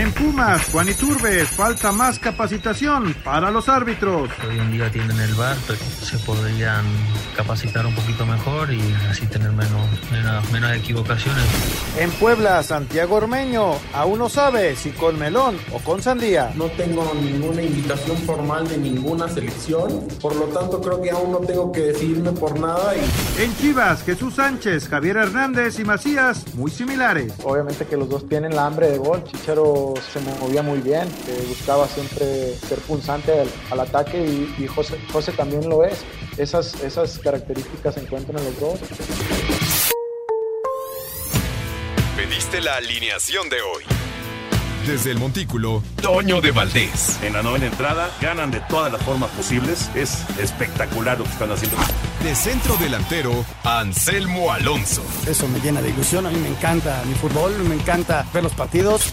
En Pumas, Juan Iturbe, falta más capacitación para los árbitros. Hoy en día tienen el bar, pero se podrían capacitar un poquito mejor y así tener menos, menos, menos equivocaciones. En Puebla, Santiago Ormeño, aún no sabe si con melón o con sandía. No tengo ninguna invitación formal de ninguna selección, por lo tanto creo que aún no tengo que decidirme por nada. Y... En Chivas, Jesús Sánchez, Javier Hernández y Macías, muy similares. Obviamente que los dos tienen la hambre de gol. Se movía muy bien, buscaba siempre ser punzante al, ataque y, José, José también lo es. Esas, esas características se encuentran en los dos. Pediste la alineación de hoy. Desde el Montículo, Toño de Valdés. En la novena entrada ganan de todas las formas posibles. Es espectacular lo que están haciendo. De centro delantero, Anselmo Alonso. Eso me llena de ilusión. A mí me encanta mi fútbol, me encanta ver los partidos.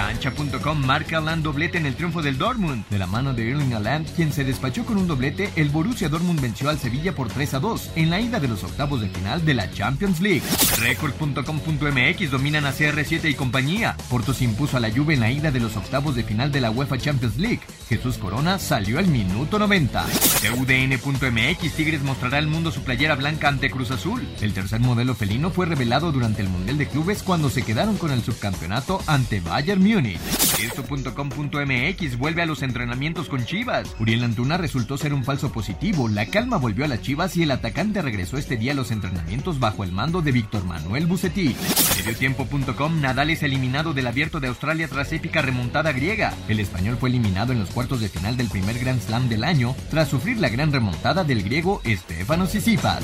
Cancha.com marca Haaland doblete en el triunfo del Dortmund. De la mano de Erling Haaland, quien se despachó con un doblete, el Borussia Dortmund venció al Sevilla por 3 a 2 en la ida de los octavos de final de la Champions League. Record.com.mx dominan a CR7 y compañía. Porto se impuso a la Juve en la ida de los octavos de final de la UEFA Champions League. Jesús Corona salió al minuto 90. UDN.mx Tigres mostrará al mundo su playera blanca ante Cruz Azul. El tercer modelo felino fue revelado durante el Mundial de Clubes cuando se quedaron con el subcampeonato ante Bayern Múnich. Esto.com.mx vuelve a los entrenamientos con Chivas. Uriel Antuna resultó ser un falso positivo. La calma volvió a las Chivas y el atacante regresó este día a los entrenamientos bajo el mando de Víctor Manuel Bucetich. Mediotiempo.com Nadal es eliminado del Abierto de Australia tras épica remontada griega. El español fue eliminado en los cuartos de final del primer Grand Slam del año tras sufrir la gran remontada del griego Estefanos Tsitsipas.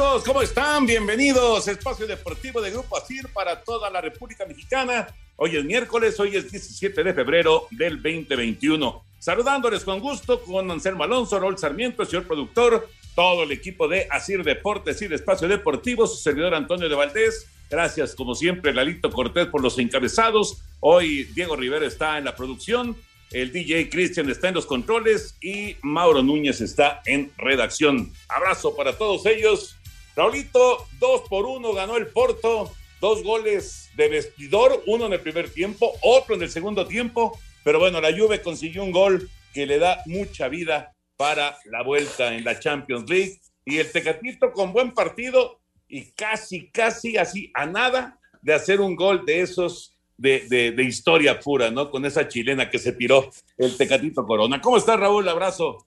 Amigos, ¿cómo están? Bienvenidos. Espacio Deportivo de Grupo ASIR para toda la República Mexicana. Hoy es miércoles, hoy es 17 de febrero del 2021. Saludándoles con gusto con Anselmo Alonso, Rol Sarmiento, señor productor, todo el equipo de Asir Deportes y de Espacio Deportivo, su servidor Antonio de Valdés. Gracias, como siempre, Lalito Cortés por los encabezados. Hoy Diego Rivera está en la producción, el DJ Cristian está en los controles y Mauro Núñez está en redacción. Abrazo para todos ellos. Raulito, dos por uno ganó el Porto, dos goles de vestidor, uno en el primer tiempo, otro en el segundo tiempo, pero bueno, la Juve consiguió un gol que le da mucha vida para la vuelta en la Champions League y el Tecatito con buen partido y casi, casi así a nada de hacer un gol de esos de, de, historia pura, ¿no? Con esa chilena que se tiró el Tecatito Corona. ¿Cómo estás, Raúl? Abrazo.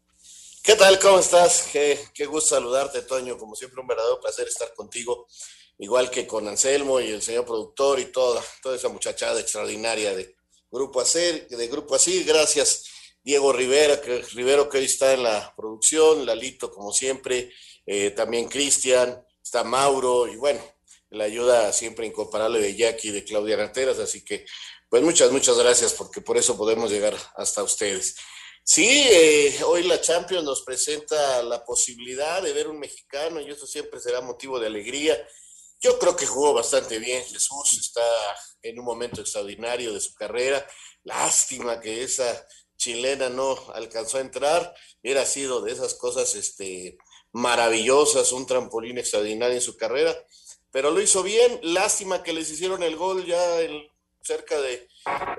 ¿Qué tal? ¿Cómo estás? Qué, qué, gusto saludarte, Toño. Como siempre, un verdadero placer estar contigo, igual que con Anselmo y el señor productor y toda, toda esa muchachada extraordinaria de Grupo Acer, de Grupo Así. Gracias, Diego Rivera, que Rivero que hoy está en la producción, Lalito, como siempre, eh, también Cristian, está Mauro, y bueno, la ayuda siempre incomparable de Jackie y de Claudia Narteras. Así que, pues muchas, muchas gracias, porque por eso podemos llegar hasta ustedes. Sí, eh, hoy la Champions nos presenta la posibilidad de ver un mexicano y eso siempre será motivo de alegría. Yo creo que jugó bastante bien. Jesús está en un momento extraordinario de su carrera. Lástima que esa chilena no alcanzó a entrar. Hubiera sido de esas cosas este, maravillosas, un trampolín extraordinario en su carrera. Pero lo hizo bien. Lástima que les hicieron el gol ya el cerca de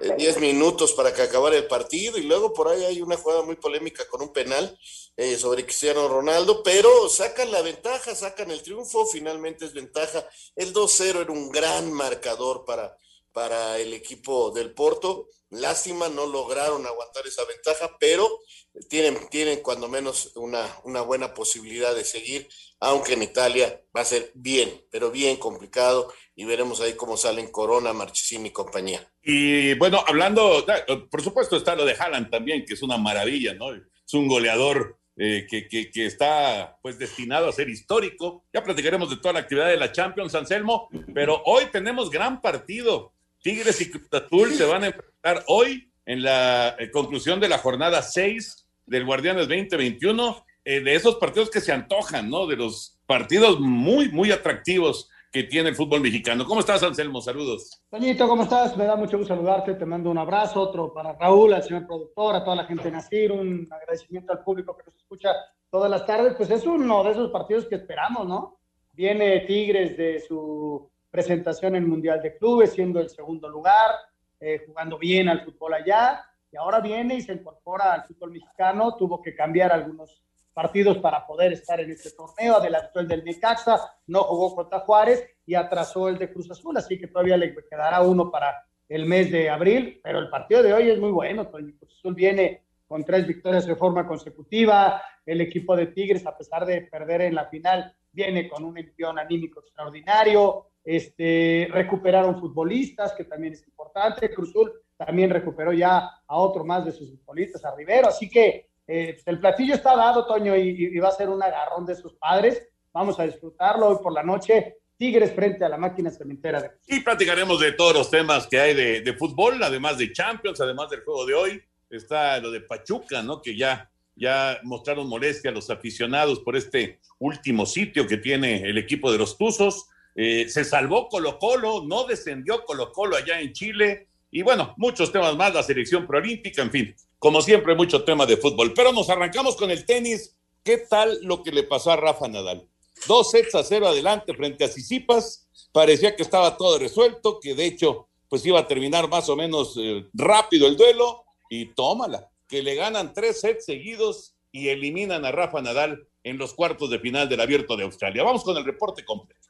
10 eh, minutos para que acabara el partido y luego por ahí hay una jugada muy polémica con un penal eh, sobre Cristiano Ronaldo, pero sacan la ventaja, sacan el triunfo, finalmente es ventaja. El 2-0 era un gran marcador para, para el equipo del Porto. Lástima, no lograron aguantar esa ventaja, pero tienen, tienen cuando menos una, una buena posibilidad de seguir, aunque en Italia va a ser bien, pero bien complicado y veremos ahí cómo salen Corona, Marchesín y compañía. Y bueno, hablando, por supuesto está lo de Haaland también, que es una maravilla, ¿no? es un goleador eh, que, que, está pues destinado a ser histórico. Ya platicaremos de toda la actividad de la Champions, Anselmo, pero hoy tenemos gran partido. Tigres y Cruz Azul se van a enfrentar hoy en la eh, conclusión de la jornada 6 del Guardianes 2021, eh, de esos partidos que se antojan, ¿no? De los partidos muy, muy atractivos que tiene el fútbol mexicano. ¿Cómo estás, Anselmo? Saludos. Toñito, ¿cómo estás? Me da mucho gusto saludarte, te mando un abrazo, otro para Raúl, al señor productor, a toda la gente de Nacir, un agradecimiento al público que nos escucha todas las tardes. Pues es uno de esos partidos que esperamos, ¿no? Viene Tigres de su presentación en Mundial de Clubes, siendo el segundo lugar, eh, jugando bien al fútbol allá, y ahora viene y se incorpora al fútbol mexicano, tuvo que cambiar algunos partidos para poder estar en este torneo, adelantó el del Necaxa, no jugó contra Juárez y atrasó el de Cruz Azul, así que todavía le quedará uno para el mes de abril, pero el partido de hoy es muy bueno, Cruz Azul viene con tres victorias de forma consecutiva, el equipo de Tigres, a pesar de perder en la final, viene con un envión anímico extraordinario, este, recuperaron futbolistas, que también es importante, Cruz Azul también recuperó ya a otro más de sus futbolistas, a Rivero, así que eh, el platillo está dado, Toño, y, va a ser un agarrón de sus padres. Vamos a disfrutarlo hoy por la noche. Tigres frente a la máquina cementera. De... Y platicaremos de todos los temas que hay de, fútbol, además de Champions, además del juego de hoy. Está lo de Pachuca, ¿no? Que ya, ya mostraron molestia a los aficionados por este último sitio que tiene el equipo de los Tuzos. Eh, se salvó Colo Colo, no descendió Colo Colo allá en Chile. Y bueno, muchos temas más, la selección proolímpica, en fin. Como siempre, mucho tema de fútbol. Pero nos arrancamos con el tenis. ¿Qué tal lo que le pasó a Rafa Nadal? Dos sets a cero adelante frente a Sisipas. Parecía que estaba todo resuelto, que de hecho, pues iba a terminar más o menos eh, rápido el duelo. Y tómala, que le ganan tres sets seguidos y eliminan a Rafa Nadal en los cuartos de final del Abierto de Australia. Vamos con el reporte completo.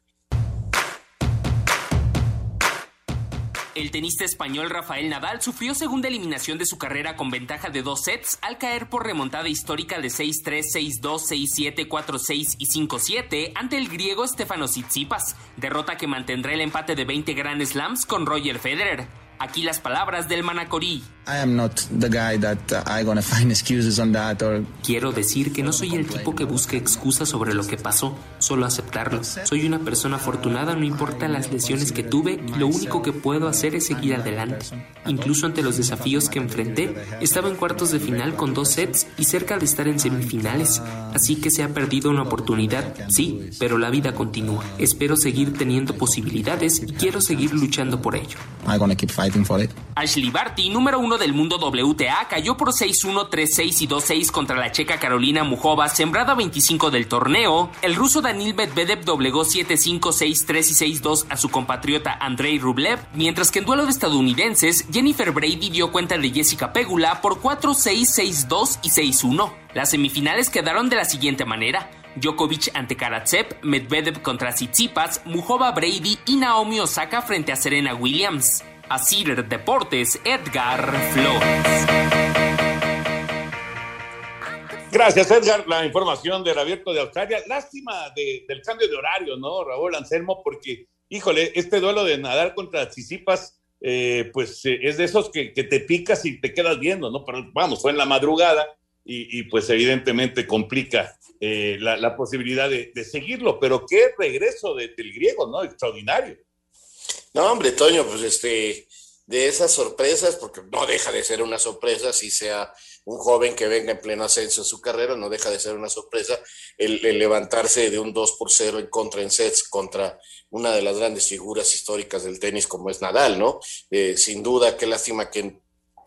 El tenista español Rafael Nadal sufrió segunda eliminación de su carrera con ventaja de dos sets al caer por remontada histórica de 6-3, 6-2, 6-7, 4-6 y 5-7 ante el griego Stefano Tsitsipas, derrota que mantendrá el empate de 20 Grand Slams con Roger Federer. Aquí las palabras del Manacorí. Quiero decir que no soy el tipo que busque excusas sobre lo que pasó, solo aceptarlo. Soy una persona afortunada, no importa las lesiones que tuve, lo único que puedo hacer es seguir adelante. Incluso ante los desafíos que enfrenté, estaba en cuartos de final con dos sets y cerca de estar en semifinales. Así que se ha perdido una oportunidad, sí, pero la vida continúa. Espero seguir teniendo posibilidades y quiero seguir luchando por ello. Ashley Barty, número uno del mundo WTA, cayó por 6-1, 3-6 y 2-6 contra la checa Carolina Mujova, sembrada 25 del torneo. El ruso Danil Medvedev doblegó 7-5, 6-3 y 6-2 a su compatriota Andrei Rublev, mientras que en duelo de estadounidenses, Jennifer Brady dio cuenta de Jessica Pegula por 4-6, 6-2 y 6-1. Las semifinales quedaron de la siguiente manera. Djokovic ante Karatsev, Medvedev contra Tsitsipas, Mujova Brady y Naomi Osaka frente a Serena Williams. Asir Deportes, Edgar Flores. Gracias, Edgar. La información del abierto de Australia. Lástima del cambio de horario, ¿no, Raúl Anselmo? Porque, híjole, este duelo de nadar contra Chisipas, eh, pues eh, es de esos que, te picas y te quedas viendo, ¿no? Pero vamos, fue en la madrugada y, pues evidentemente complica eh, la, posibilidad de, seguirlo. Pero qué regreso del griego, ¿no? Extraordinario. No, hombre, Toño, pues este, de esas sorpresas, porque no deja de ser una sorpresa, si sea un joven que venga en pleno ascenso en su carrera, no deja de ser una sorpresa el, levantarse de un 2 por 0 en contra en sets contra una de las grandes figuras históricas del tenis como es Nadal, ¿no? Eh, sin duda, qué lástima que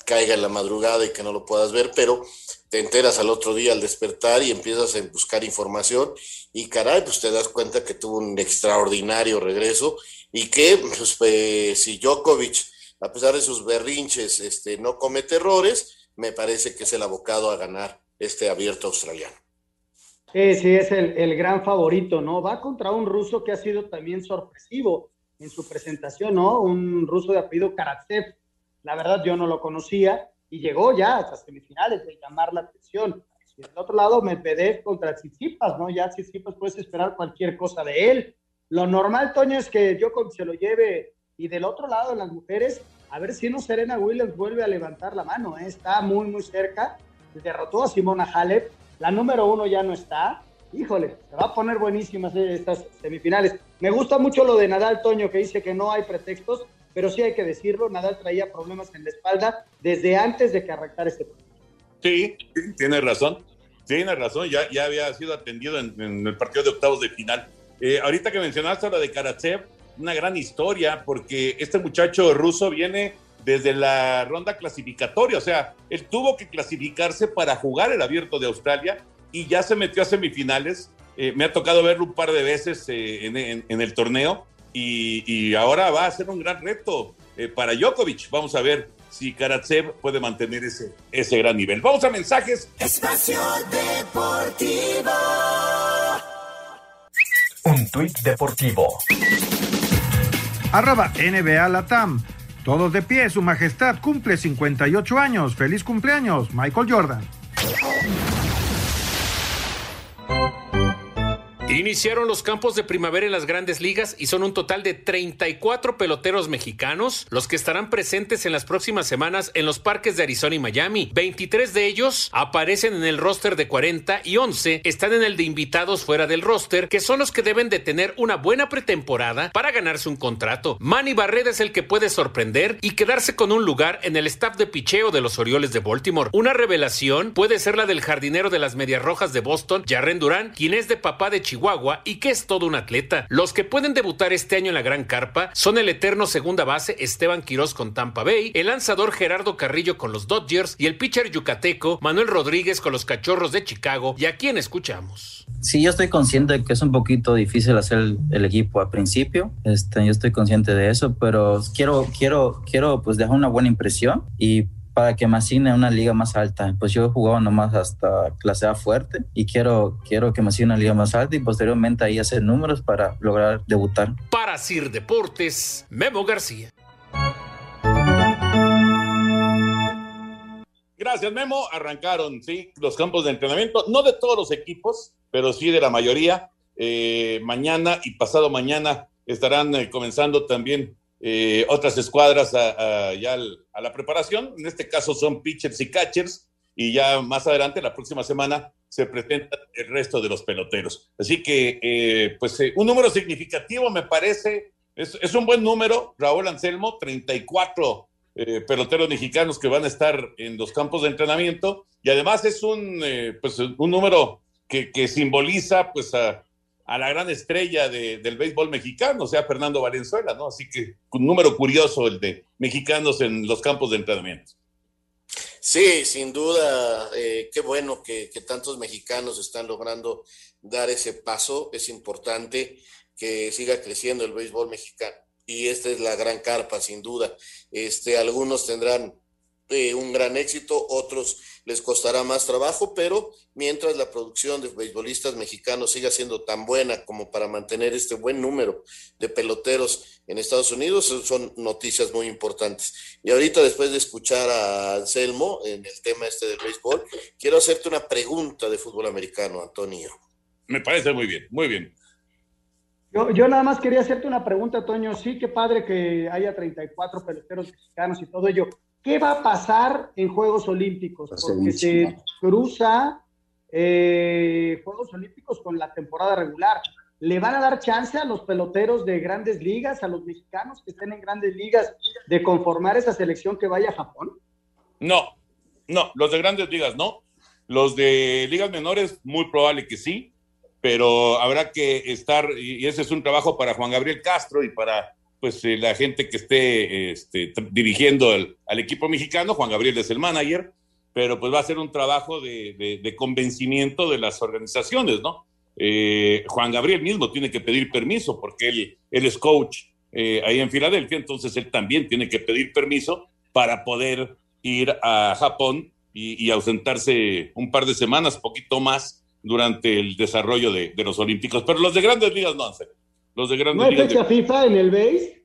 caiga en la madrugada y que no lo puedas ver, pero te enteras al otro día al despertar y empiezas a buscar información y caray, pues te das cuenta que tuvo un extraordinario regreso y que pues, pues, si Djokovic, a pesar de sus berrinches, este, no comete errores, me parece que es el abocado a ganar este abierto australiano. Sí, es el, el, gran favorito, ¿no? Va contra un ruso que ha sido también sorpresivo en su presentación, ¿no? Un ruso de apellido Karatsev. La verdad, yo no lo conocía y llegó ya hasta semifinales de llamar la atención. Y del otro lado, Medvedev contra Tsitsipas, ¿no? Ya Tsitsipas puedes esperar cualquier cosa de él. Lo normal, Toño, es que Djokovic se lo lleve y del otro lado, las mujeres, a ver si no Serena Williams vuelve a levantar la mano. ¿eh? Está muy, muy cerca. derrotó a Simona Halep, la número uno ya no está. Híjole, se va a poner buenísimas estas semifinales. Me gusta mucho lo de Nadal Toño, que dice que no hay pretextos, pero sí hay que decirlo, Nadal traía problemas en la espalda desde antes de que arrancara este partido. Sí, tiene razón, tiene razón, ya, ya había sido atendido en, el partido de octavos de final. Eh, ahorita que mencionaste lo de Karatsev, una gran historia, porque este muchacho ruso viene desde la ronda clasificatoria, o sea, él tuvo que clasificarse para jugar el abierto de Australia y ya se metió a semifinales. Eh, me ha tocado verlo un par de veces eh, en, el torneo y, ahora va a ser un gran reto eh, para Djokovic. Vamos a ver si Karatsev puede mantener ese, ese gran nivel. Vamos a mensajes. Espacio Deportivo. Tuit deportivo. Arroba NBA Latam. Todos de pie, su majestad cumple 58 años. Feliz cumpleaños, Michael Jordan. Iniciaron los campos de primavera en las grandes ligas y son un total de 34 peloteros mexicanos los que estarán presentes en las próximas semanas en los parques de Arizona y Miami. 23 de ellos aparecen en el roster de 40 y 11 están en el de invitados fuera del roster, que son los que deben de tener una buena pretemporada para ganarse un contrato. Manny Barreda es el que puede sorprender y quedarse con un lugar en el staff de picheo de los Orioles de Baltimore. Una revelación puede ser la del jardinero de las Medias Rojas de Boston, Jarren Durán, quien es de papá de Chihuahua Y que es todo un atleta. Los que pueden debutar este año en la Gran Carpa son el eterno segunda base Esteban Quirós con Tampa Bay, el lanzador Gerardo Carrillo con los Dodgers y el pitcher yucateco Manuel Rodríguez con los Cachorros de Chicago. ¿Y a quién escuchamos? Sí, yo estoy consciente de que es un poquito difícil hacer el, equipo al principio. Este, yo estoy consciente de eso, pero quiero, quiero, quiero pues dejar una buena impresión y para que me asigne a una liga más alta. Pues yo he jugado nomás hasta clase A fuerte y quiero, quiero que me asigne a una liga más alta y posteriormente ahí hacer números para lograr debutar. Para Sir Deportes, Memo García. Gracias, Memo. Arrancaron, sí, los campos de entrenamiento, no de todos los equipos, pero sí de la mayoría. Eh, mañana y pasado mañana estarán eh, comenzando también eh, otras escuadras a, ya a la preparación. En este caso son pitchers y catchers y ya más adelante, la próxima semana, se presenta el resto de los peloteros. Así que, eh, pues, eh, un número significativo me parece, es, un buen número, Raúl Anselmo, 34 peloteros mexicanos que van a estar en los campos de entrenamiento y además es un, pues, un número que, que simboliza, pues, a, a la gran estrella del béisbol mexicano, o sea, Fernando Valenzuela, ¿no? Así que un número curioso el de mexicanos en los campos de entrenamiento. Sí, sin duda, eh, qué bueno que, tantos mexicanos están logrando dar ese paso, es importante que siga creciendo el béisbol mexicano y esta es la gran carpa, sin duda. Este, algunos tendrán eh, un gran éxito, otros les costará más trabajo, pero mientras la producción de beisbolistas mexicanos siga siendo tan buena como para mantener este buen número de peloteros en Estados Unidos, son noticias muy importantes. Y ahorita, después de escuchar a Anselmo en el tema este del béisbol, quiero hacerte una pregunta de fútbol americano, Antonio. Me parece muy bien, muy bien. Yo, yo, nada más quería hacerte una pregunta, Toño. Sí, qué padre que haya 34 peloteros mexicanos y todo ello. ¿Qué va a pasar en Juegos Olímpicos? Porque se cruza eh, Juegos Olímpicos con la temporada regular. ¿Le van a dar chance a los peloteros de grandes ligas, a los mexicanos que estén en grandes ligas, de conformar esa selección que vaya a Japón? No, no, los de grandes ligas no. Los de ligas menores, muy probable que sí, pero habrá que estar, y ese es un trabajo para Juan Gabriel Castro y para pues eh, la gente que esté este, dirigiendo al equipo mexicano, Juan Gabriel es el manager, pero pues va a ser un trabajo de, convencimiento de las organizaciones, ¿no? Eh, Juan Gabriel mismo tiene que pedir permiso porque él, él es coach eh, ahí en Filadelfia, entonces él también tiene que pedir permiso para poder ir a Japón y, ausentarse un par de semanas, poquito más, durante el desarrollo de, los Olímpicos. Pero los de grandes ligas no, hacen. Los de grandes ¿No hay fecha FIFA en el BASE?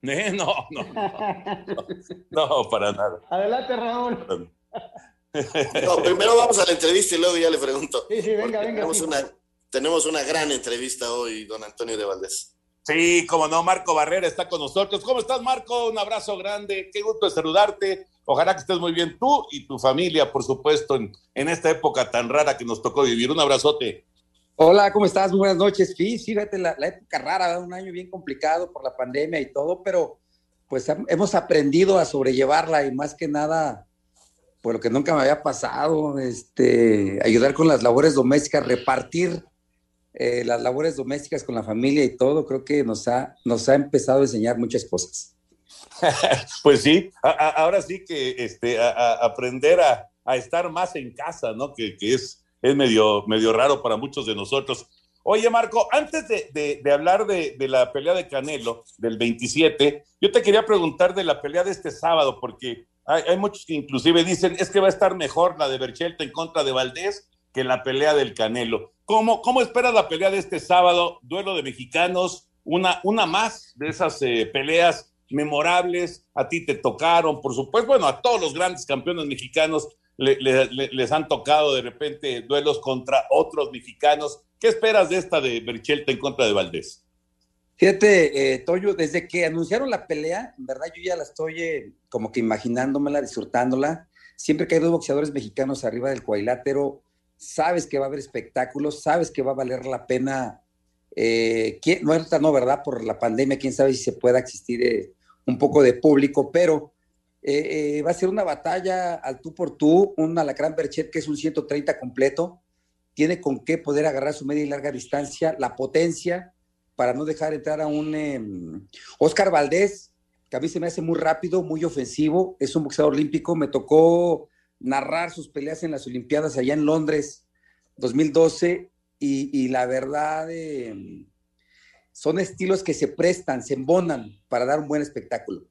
Eh, no, no, no, no, para nada. Adelante, Raúl. No, primero vamos a la entrevista y luego ya le pregunto. Sí, sí, venga, venga. Tenemos, una, tenemos una gran entrevista hoy, don Antonio de Valdés. Sí, como no, Marco Barrera está con nosotros. ¿Cómo estás, Marco? Un abrazo grande. Qué gusto de saludarte. Ojalá que estés muy bien tú y tu familia, por supuesto, en, en esta época tan rara que nos tocó vivir. Un abrazote. Hola, ¿cómo estás? Muy buenas noches. Sí, fíjate, la, la época rara, un año bien complicado por la pandemia y todo, pero pues hemos aprendido a sobrellevarla y más que nada, por lo que nunca me había pasado, este, ayudar con las labores domésticas, repartir eh, las labores domésticas con la familia y todo, creo que nos ha, nos ha empezado a enseñar muchas cosas. pues sí, ahora sí que este, a, aprender a, estar más en casa, ¿no? Que, es, es medio, medio raro para muchos de nosotros. Oye, Marco, antes de, hablar de, la pelea de Canelo del 27, yo te quería preguntar de la pelea de este sábado, porque hay, hay muchos que inclusive dicen, es que va a estar mejor la de Berchelta en contra de Valdés que la pelea del Canelo. ¿Cómo, cómo esperas la pelea de este sábado? Duelo de mexicanos, una, una más de esas eh, peleas memorables. A ti te tocaron, por supuesto, bueno, a todos los grandes campeones mexicanos les han tocado de repente duelos contra otros mexicanos. ¿Qué esperas de esta de Berchelta en contra de Valdés? Fíjate, eh, Toyo, desde que anunciaron la pelea, en verdad yo ya la estoy eh, como que imaginándomela, disfrutándola. Siempre que hay dos boxeadores mexicanos arriba del cuadrilátero, sabes que va a haber espectáculos, sabes que va a valer la pena. Eh, no no, ¿verdad? Por la pandemia, quién sabe si se pueda existir eh, un poco de público, pero eh, va a ser una batalla al tú por tú, un Alacrán Berchet que es un 130 completo, tiene con qué poder agarrar su media y larga distancia, la potencia para no dejar entrar a un Oscar Valdés, que a mí se me hace muy rápido, muy ofensivo, es un boxeador olímpico, me tocó narrar sus peleas en las Olimpiadas allá en Londres 2012 y, la verdad eh, son estilos que se prestan, se embonan para dar un buen espectáculo.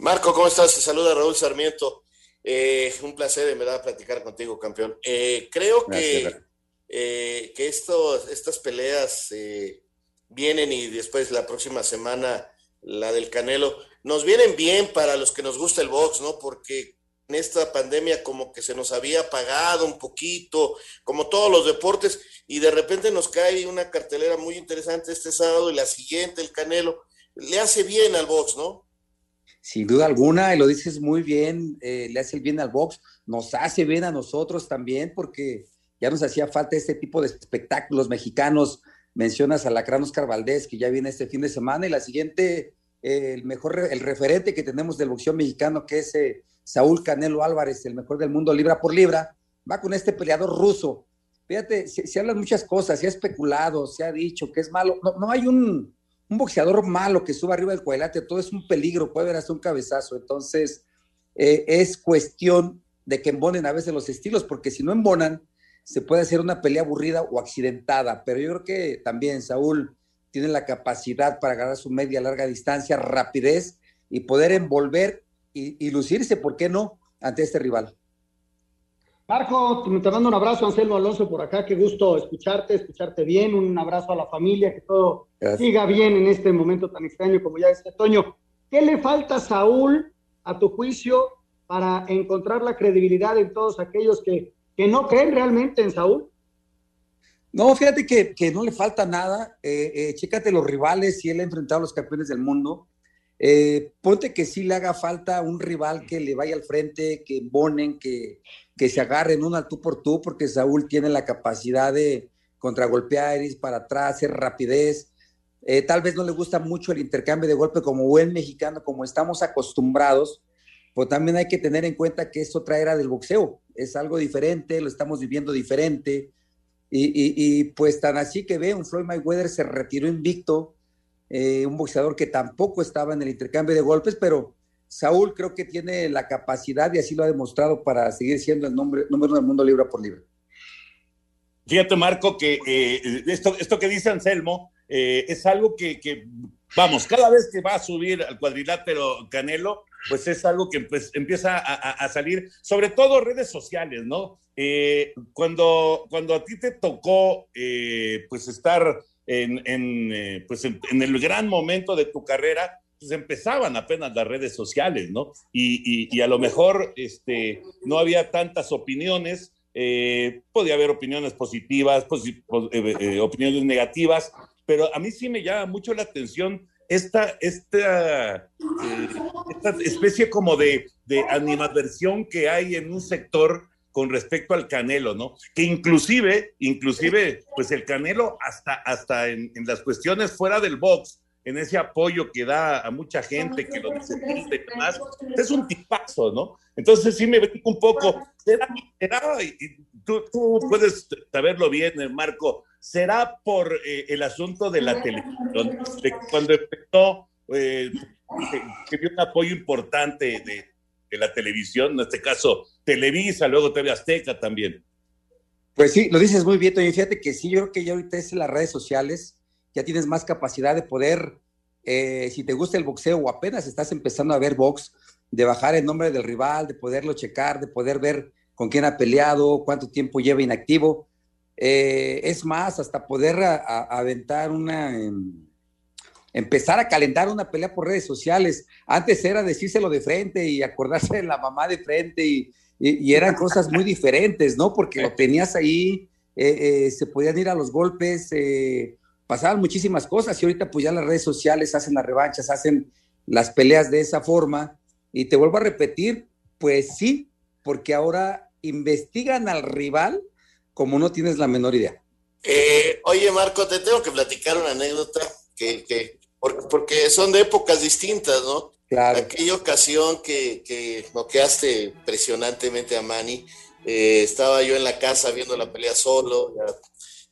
Marco, ¿cómo estás? Te saluda Raúl Sarmiento. Eh, un placer, en verdad, platicar contigo, campeón. Eh, creo que, que esto, estas peleas vienen y después la próxima semana la del Canelo, nos vienen bien para los que nos gusta el box, ¿no? Porque en esta pandemia como que se nos había apagado un poquito, como todos los deportes, y de repente nos cae una cartelera muy interesante este sábado y la siguiente, el Canelo. Le hace bien al box, ¿no? Sin duda alguna, y lo dices muy bien, eh, le hace bien al box, nos hace bien a nosotros también, porque ya nos hacía falta este tipo de espectáculos mexicanos. Mencionas a Lacrán Oscar Valdés, que ya viene este fin de semana, y la siguiente, eh, el mejor, el referente que tenemos del boxeo mexicano, que es eh, Saúl Canelo Álvarez, el mejor del mundo libra por libra, va con este peleador ruso. Fíjate, se, hablan muchas cosas, se ha especulado, se ha dicho que es malo. No, hay un, boxeador malo que suba arriba del cuadrilátero, todo es un peligro, puede haber hasta un cabezazo. Entonces, eh, es cuestión de que embonen a veces los estilos, porque si no embonan, se puede hacer una pelea aburrida o accidentada. Pero yo creo que también Saúl tiene la capacidad para ganar su media larga distancia, rapidez y poder envolver y, lucirse, ¿por qué no?, ante este rival. Marco, te mando un abrazo, Anselmo Alonso, por acá. Qué gusto escucharte, escucharte bien. Un abrazo a la familia, que todo siga bien en este momento tan extraño como ya es Toño. ¿Qué le falta a Saúl, a tu juicio, para encontrar la credibilidad en todos aquellos que, que no creen realmente en Saúl? No, fíjate que, que no le falta nada. Eh, eh, chécate los rivales, si él ha enfrentado a los campeones del mundo. Eh, ponte que sí le haga falta un rival que le vaya al frente, que bonen, que, que se agarren una tú por tú, porque Saúl tiene la capacidad de contragolpear, ir para atrás, hacer rapidez. Eh, tal vez no le gusta mucho el intercambio de golpe como buen mexicano, como estamos acostumbrados, pues también hay que tener en cuenta que es otra era del boxeo, es algo diferente, lo estamos viviendo diferente. Y, y pues tan así que ve, un Floyd Mayweather se retiró invicto, eh, un boxeador que tampoco estaba en el intercambio de golpes, pero Saúl creo que tiene la capacidad y así lo ha demostrado para seguir siendo el nombre, número del mundo libra por libra. Fíjate, Marco, que eh, esto, esto que dice Anselmo eh, es algo que, vamos, cada vez que va a subir al cuadrilátero Canelo, pues es algo que pues, empieza a, salir, sobre todo redes sociales, ¿no? cuando, cuando a ti te tocó, pues estar en, eh, pues en, el gran momento de tu carrera, pues empezaban apenas las redes sociales, ¿no? Y, a lo mejor este, no había tantas opiniones, eh, podía haber opiniones positivas, eh, opiniones negativas, pero a mí sí me llama mucho la atención esta, esta, eh, esta especie como de, de animadversión que hay en un sector con respecto al Canelo, ¿no? Que inclusive, inclusive, pues el Canelo hasta, hasta en, en las cuestiones fuera del box, en ese apoyo que da a mucha gente que lo necesita y demás, es un tipazo, ¿no? Entonces sí me brinco un poco, ¿será, será tú, tú, puedes saberlo bien, Marco, será por eh, el asunto de la televisión, de cuando empezó, eh, que, que dio un apoyo importante de, de la televisión, en este caso Televisa, luego TV Azteca también. Pues sí, lo dices muy bien, Toño. Fíjate que sí, yo creo que ya ahorita es en las redes sociales, ya tienes más capacidad de poder, eh, si te gusta el boxeo o apenas estás empezando a ver box, de bajar el nombre del rival, de poderlo checar, de poder ver con quién ha peleado, cuánto tiempo lleva inactivo. Eh, es más, hasta poder aventar una... Eh, empezar a calentar una pelea por redes sociales. Antes era decírselo de frente y acordarse de la mamá de frente y, y, eran cosas muy diferentes, ¿no? Porque lo tenías ahí, eh, eh, se podían ir a los golpes, eh, pasaban muchísimas cosas y ahorita pues ya las redes sociales hacen las revanchas, hacen las peleas de esa forma y te vuelvo a repetir, pues sí, porque ahora investigan al rival como no tienes la menor idea. Eh, oye, Marco, te tengo que platicar una anécdota que, que porque, son de épocas distintas, ¿no? Claro. Aquella ocasión que, que noqueaste impresionantemente a Manny, eh, estaba yo en la casa viendo la pelea solo, ya,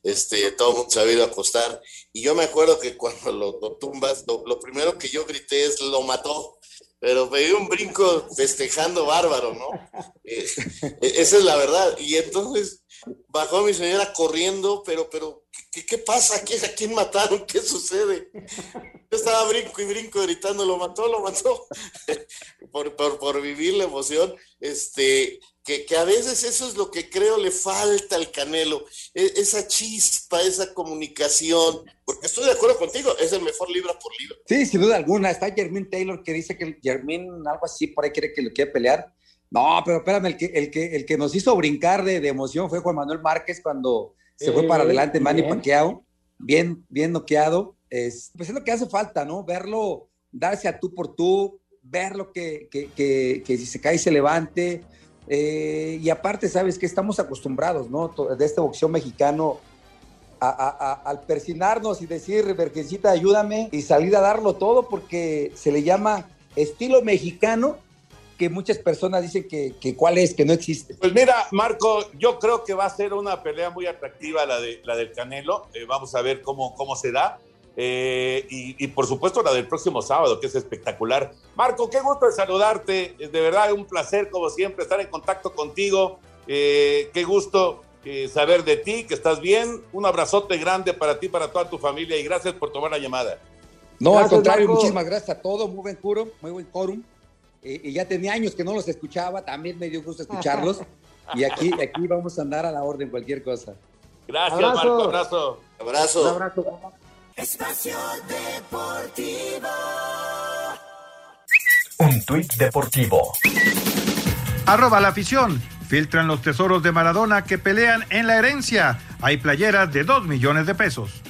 este, todo el mundo se había ido a acostar, y yo me acuerdo que cuando lo, lo tumbas, lo, lo, primero que yo grité es, lo mató, pero me dio un brinco festejando bárbaro, ¿no? Eh, esa es la verdad, y entonces bajó mi señora corriendo, pero, pero, ¿qué, qué pasa? ¿A quién, ¿A quién mataron? ¿Qué sucede? Yo estaba brinco y brinco gritando, lo mató, lo mató, por, por, por, vivir la emoción, este, que, que, a veces eso es lo que creo le falta al Canelo, e, esa chispa, esa comunicación, porque estoy de acuerdo contigo, es el mejor libra por libra. Sí, sin duda alguna, está Jermín Taylor que dice que Jermín algo así por ahí quiere que lo quiere pelear, no, pero espérame, el que, el que, el que nos hizo brincar de, de emoción fue Juan Manuel Márquez cuando se fue para adelante Manny Pacquiao, bien, bien noqueado. Es, pues es lo que hace falta, ¿no? Verlo, darse a tú por tú, ver lo que, que, que, que si se cae se levante. Eh, y aparte, sabes que estamos acostumbrados, ¿no? De este boxeo mexicano a, al persinarnos y decir, Virgencita, ayúdame y salir a darlo todo porque se le llama estilo mexicano que muchas personas dicen que, que, cuál es, que no existe. Pues mira, Marco, yo creo que va a ser una pelea muy atractiva la, de, la del Canelo. Eh, vamos a ver cómo, cómo se da. Eh, y, y, por supuesto la del próximo sábado, que es espectacular. Marco, qué gusto de saludarte. De verdad, un placer, como siempre, estar en contacto contigo. Eh, qué gusto eh, saber de ti, que estás bien. Un abrazote grande para ti, para toda tu familia y gracias por tomar la llamada. No, gracias, al contrario, Marco. muchísimas gracias a todos. Muy buen quórum, muy buen quórum eh, y ya tenía años que no los escuchaba, también me dio gusto escucharlos. y aquí, aquí vamos a andar a la orden, cualquier cosa. Gracias, abrazo. Marco. Abrazo. Abrazo. Un abrazo. Espacio Deportivo. Un tuit deportivo. Arroba la afición. Filtran los tesoros de Maradona que pelean en la herencia. Hay playeras de 2 millones de pesos.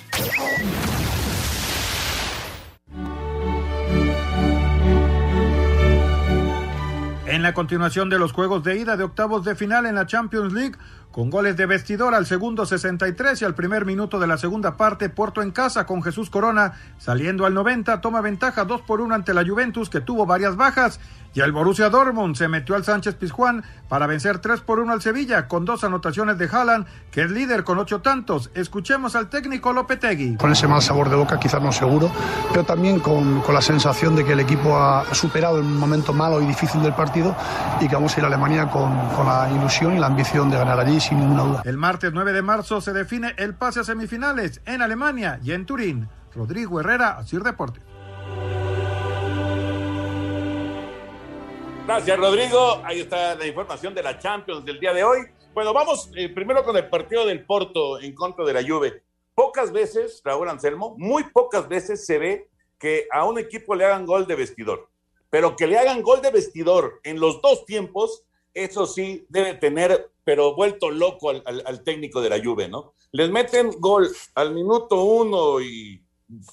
En la continuación de los juegos de ida de octavos de final en la Champions League, con goles de vestidor al segundo 63 y al primer minuto de la segunda parte, Porto en casa con Jesús Corona, saliendo al 90, toma ventaja 2 por 1 ante la Juventus que tuvo varias bajas y el Borussia Dortmund se metió al Sánchez Pizjuán para vencer 3 por 1 al Sevilla con dos anotaciones de Haaland, que es líder con ocho tantos. Escuchemos al técnico Lopetegui. Con ese mal sabor de boca quizás no seguro, pero también con, con la sensación de que el equipo ha superado el momento malo y difícil del partido y que vamos a ir a Alemania con, con la ilusión y la ambición de ganar allí sin ninguna duda. El martes 9 de marzo se define el pase a semifinales en Alemania y en Turín. Rodrigo Herrera, Asir Deportes. Gracias, Rodrigo. Ahí está la información de la Champions del día de hoy. Bueno, vamos eh, primero con el partido del Porto en contra de la Juve. Pocas veces, Raúl Anselmo, muy pocas veces se ve que a un equipo le hagan gol de vestidor. Pero que le hagan gol de vestidor en los dos tiempos, eso sí debe tener, pero vuelto loco al, técnico de la Juve, ¿no? Les meten gol al minuto uno y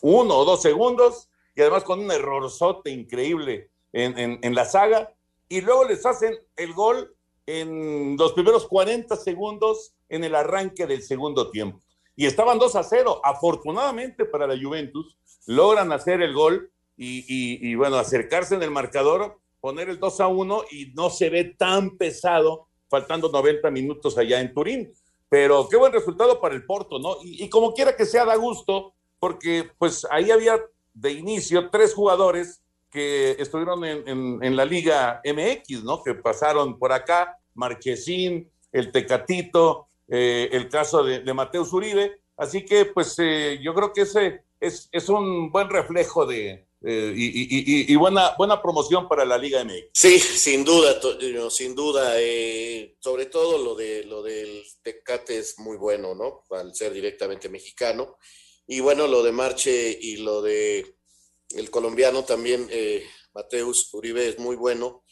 uno o dos segundos y además con un errorzote increíble en, la saga, y luego les hacen el gol en los primeros 40 segundos en el arranque del segundo tiempo. Y estaban 2 a 0. Afortunadamente para la Juventus, logran hacer el gol y, y, y bueno, acercarse en el marcador, poner el 2 a 1 y no se ve tan pesado faltando 90 minutos allá en Turín. Pero qué buen resultado para el Porto, ¿no? Y, como quiera que sea, da gusto, porque pues ahí había de inicio tres jugadores que estuvieron en, la Liga MX, ¿no? Que pasaron por acá, Marchesín, el Tecatito, eh, el caso de, de Mateus Uribe. Así que pues eh, yo creo que ese es, es un buen reflejo de, eh, y, buena, buena promoción para la Liga MX. Sí, sin duda, sin duda. Sobre todo lo, de, lo del Tecate es muy bueno, ¿no? Al ser directamente mexicano. Y bueno, lo de Marche y lo de el colombiano también, eh, Mateus Uribe, es muy bueno,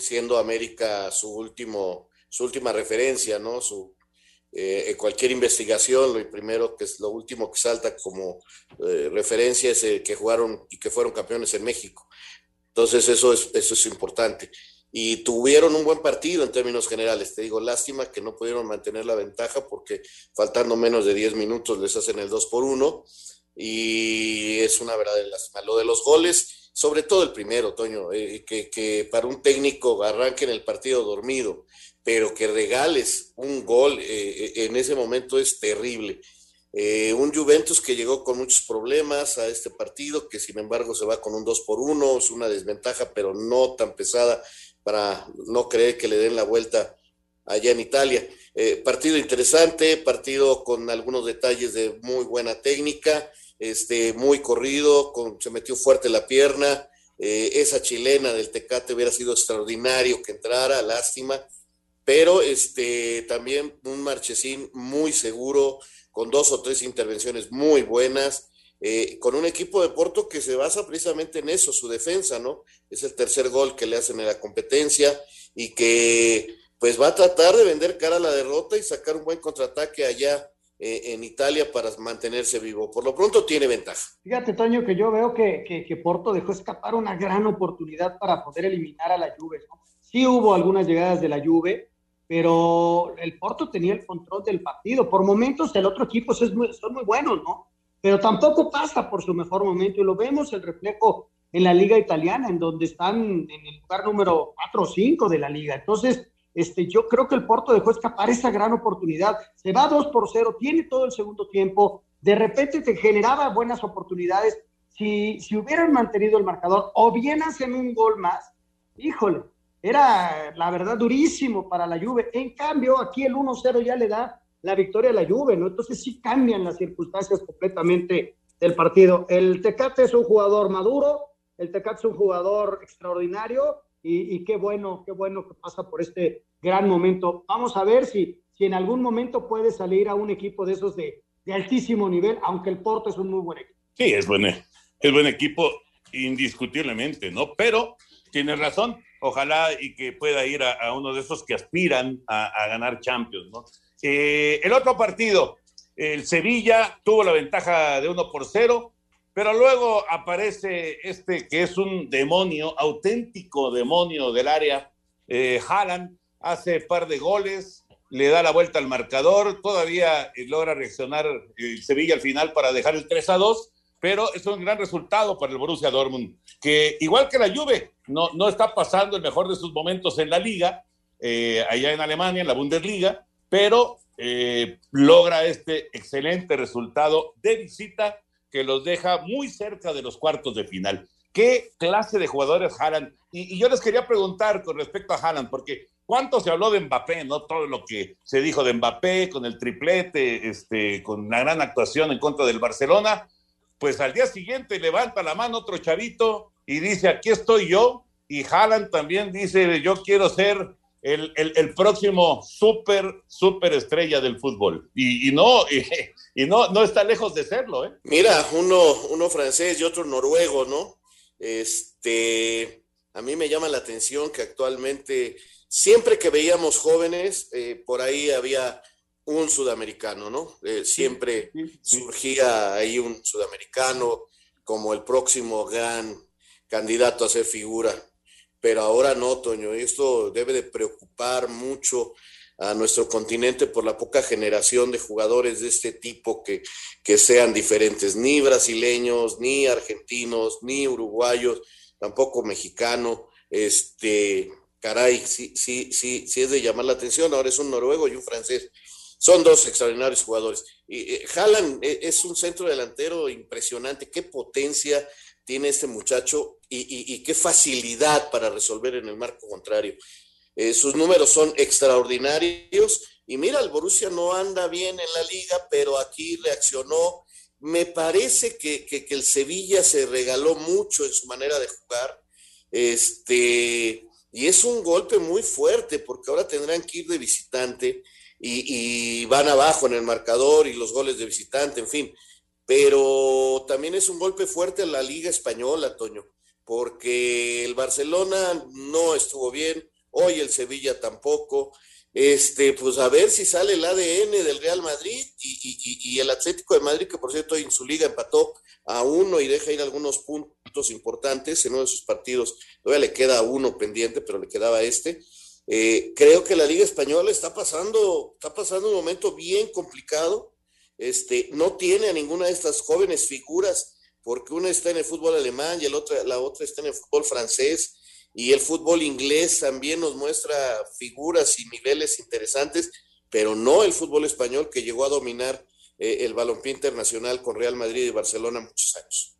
siendo América su, último, su última referencia, ¿no? Su, eh, cualquier investigación, lo primero que es lo último que salta como eh, referencia es que jugaron y que fueron campeones en México. Entonces eso es, eso es importante. Y tuvieron un buen partido en términos generales. Te digo, lástima que no pudieron mantener la ventaja porque faltando menos de 10 minutos les hacen el 2 por 1 y es una verdadera lástima. Lo de los goles, sobre todo el primero, Toño, eh, que, para un técnico arranque en el partido dormido pero que regales un gol eh, eh, en ese momento es terrible. Un Juventus que llegó con muchos problemas a este partido, que sin embargo se va con un 2 por 1, es una desventaja, pero no tan pesada para no creer que le den la vuelta allá en Italia. partido interesante, partido con algunos detalles de muy buena técnica, este, muy corrido, se metió fuerte la pierna. esa chilena del Tecate hubiera sido extraordinario que entrara, lástima pero este, también un Marchesín muy seguro, con dos o tres intervenciones muy buenas, eh, con un equipo de Porto que se basa precisamente en eso, su defensa, ¿no? Es el tercer gol que le hacen en la competencia y que pues va a tratar de vender cara a la derrota y sacar un buen contraataque allá eh, en Italia para mantenerse vivo. Por lo pronto tiene ventaja. Fíjate, Toño, que yo veo que, que, Porto dejó escapar una gran oportunidad para poder eliminar a la Juve. ¿no? Sí hubo algunas llegadas de la Juve, pero el Porto tenía el control del partido. Por momentos el otro equipo es muy, son muy buenos, ¿no? Pero tampoco pasa por su mejor momento y lo vemos el reflejo en la liga italiana, en donde están en el lugar número 4 o 5 de la liga. Entonces, este, yo creo que el Porto dejó escapar esa gran oportunidad. Se va 2 por 0, tiene todo el segundo tiempo, de repente te generaba buenas oportunidades. Si, si hubieran mantenido el marcador o bien hacen un gol más, híjole, era, la verdad, durísimo para la Juve. En cambio, aquí el 1-0 ya le da la victoria a la Juve, ¿no? Entonces sí cambian las circunstancias completamente del partido. El Tecate es un jugador maduro, el Tecate es un jugador extraordinario y, qué bueno, qué bueno que pasa por este gran momento. Vamos a ver si, si en algún momento puede salir a un equipo de esos de, altísimo nivel, aunque el Porto es un muy buen equipo. Sí, es buen, es buen equipo, indiscutiblemente, ¿no? Pero tienes razón, ojalá y que pueda ir a, uno de esos que aspiran a, ganar Champions, ¿no? Eh, el otro partido, el Sevilla tuvo la ventaja de uno por cero, pero luego aparece este que es un demonio, auténtico demonio del área, eh, Haaland, hace par de goles, le da la vuelta al marcador, todavía eh, logra reaccionar el Sevilla al final para dejar el 3 a 2, pero es un gran resultado para el Borussia Dortmund, que igual que la Juve, no, no está pasando el mejor de sus momentos en la liga, eh, allá en Alemania, en la Bundesliga, pero eh, logra este excelente resultado de visita que los deja muy cerca de los cuartos de final. ¿Qué clase de jugadores Haaland? Y, yo les quería preguntar con respecto a Haaland, porque ¿Cuánto se habló de Mbappé, no? Todo lo que se dijo de Mbappé con el triplete, este, con la gran actuación en contra del Barcelona pues al día siguiente levanta la mano otro chavito y dice, aquí estoy yo, y Haaland también dice, yo quiero ser el, próximo súper, súper estrella del fútbol. Y, no, y, no, no está lejos de serlo, ¿eh? Mira, uno, uno francés y otro noruego, ¿no? Este, a mí me llama la atención que actualmente, siempre que veíamos jóvenes, eh, por ahí había un sudamericano, ¿no? Eh, siempre surgía ahí un sudamericano, como el próximo gran candidato a ser figura. Pero ahora no, Toño, esto debe de preocupar mucho a nuestro continente por la poca generación de jugadores de este tipo que, que sean diferentes, ni brasileños, ni argentinos, ni uruguayos, tampoco mexicano. Este, caray, sí, sí, sí, sí es de llamar la atención. Ahora es un noruego y un francés. Son dos extraordinarios jugadores. Y, eh, Haaland eh, es un centro delantero impresionante. Qué potencia tiene este muchacho y, y, y qué facilidad para resolver en el marco contrario. Eh, sus números son extraordinarios. Y mira, el Borussia no anda bien en la liga, pero aquí reaccionó. Me parece que, que, el Sevilla se regaló mucho en su manera de jugar. Este, y es un golpe muy fuerte porque ahora tendrán que ir de visitante y, y, van abajo en el marcador y los goles de visitante, en fin. Pero también es un golpe fuerte a la Liga Española, Toño, porque el Barcelona no estuvo bien, hoy el Sevilla tampoco. Este, pues a ver si sale el ADN del Real Madrid y, el Atlético de Madrid, que por cierto en su liga empató a uno y deja ir algunos puntos importantes en uno de sus partidos. Todavía le queda uno pendiente, pero le quedaba este. Eh, creo que la Liga Española está pasando, está pasando un momento bien complicado. Este, no tiene a ninguna de estas jóvenes figuras, porque una está en el fútbol alemán y el otra, la otra está en el fútbol francés y el fútbol inglés también nos muestra figuras y niveles interesantes, pero no el fútbol español que llegó a dominar eh, el balompié internacional con Real Madrid y Barcelona muchos años.